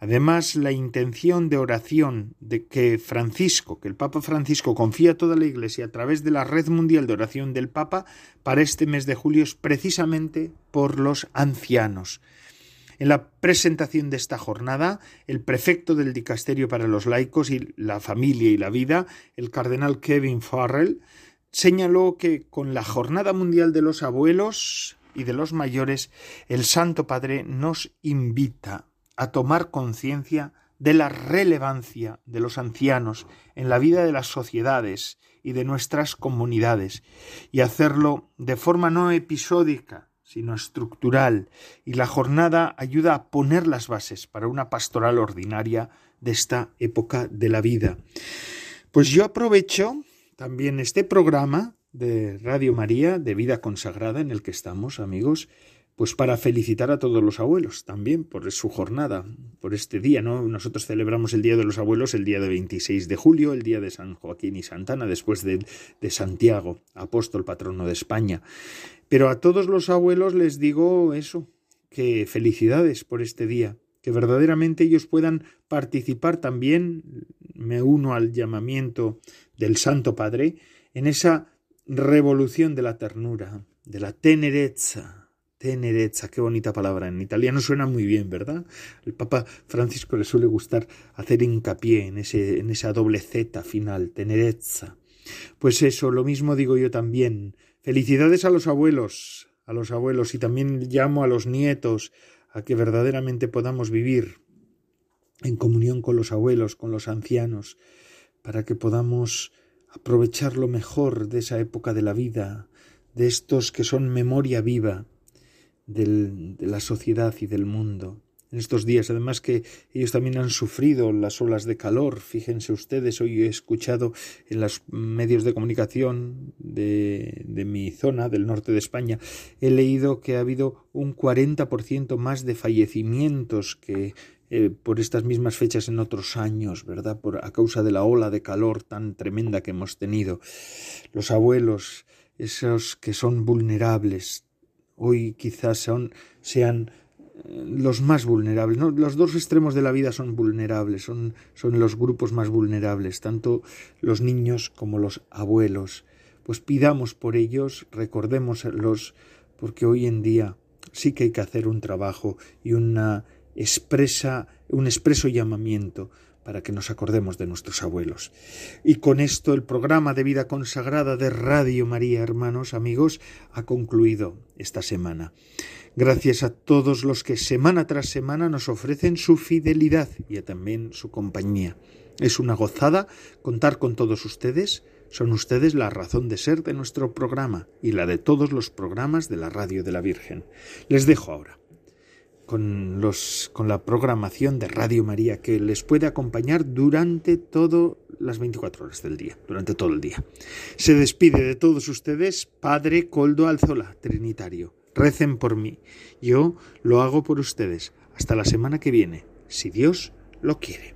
Además, la intención de oración de que Francisco, que el Papa Francisco confía a toda la Iglesia a través de la Red Mundial de Oración del Papa para este mes de julio es precisamente por los ancianos. En la presentación de esta jornada, el prefecto del Dicasterio para los laicos y la familia y la vida, el cardenal Kevin Farrell, señaló que con la Jornada Mundial de los Abuelos y de los Mayores, el Santo Padre nos invita a tomar conciencia de la relevancia de los ancianos en la vida de las sociedades y de nuestras comunidades, y hacerlo de forma no episódica, sino estructural, y la jornada ayuda a poner las bases para una pastoral ordinaria de esta época de la vida. Pues yo aprovecho también este programa de Radio María, de vida consagrada, en el que estamos, amigos, pues para felicitar a todos los abuelos también por su jornada, por este día, ¿no? Nosotros celebramos el Día de los Abuelos el día de 26 de julio, el día de San Joaquín y Santana, después de, de Santiago, apóstol patrono de España. Pero a todos los abuelos les digo eso, que felicidades por este día, que verdaderamente ellos puedan participar también, me uno al llamamiento del Santo Padre, en esa revolución de la ternura, de la tenerezza, Tenerezza, qué bonita palabra. En italiano suena muy bien, ¿verdad? El Papa Francisco le suele gustar hacer hincapié en, ese, en esa doble Z final, tenerezza. Pues eso, lo mismo digo yo también. Felicidades a los abuelos, a los abuelos, y también llamo a los nietos a que verdaderamente podamos vivir en comunión con los abuelos, con los ancianos, para que podamos aprovechar lo mejor de esa época de la vida, de estos que son memoria viva, de la sociedad y del mundo. En estos días, además que ellos también han sufrido las olas de calor. Fíjense ustedes, hoy he escuchado en los medios de comunicación de, de mi zona, del norte de España, he leído que ha habido un 40% más de fallecimientos que eh, por estas mismas fechas en otros años, ¿verdad? Por, a causa de la ola de calor tan tremenda que hemos tenido. Los abuelos, esos que son vulnerables, hoy quizás son, sean eh, los más vulnerables. Los dos extremos de la vida son vulnerables, son, son los grupos más vulnerables, tanto los niños como los abuelos. Pues pidamos por ellos, recordémoslos, porque hoy en día sí que hay que hacer un trabajo y una expresa, un expreso llamamiento para que nos acordemos de nuestros abuelos. Y con esto el programa de vida consagrada de Radio María, hermanos, amigos, ha concluido esta semana. Gracias a todos los que semana tras semana nos ofrecen su fidelidad y también su compañía. Es una gozada contar con todos ustedes, Son ustedes la razón de ser de nuestro programa y la de todos los programas de la Radio de la Virgen. Les dejo ahora con, los, con la programación de Radio María que les puede acompañar durante todas las 24 horas del día, durante todo el día. Se despide de todos ustedes Padre Coldo Alzola, Trinitario. Recen por mí. Yo lo hago por ustedes. Hasta la semana que viene, si Dios lo quiere.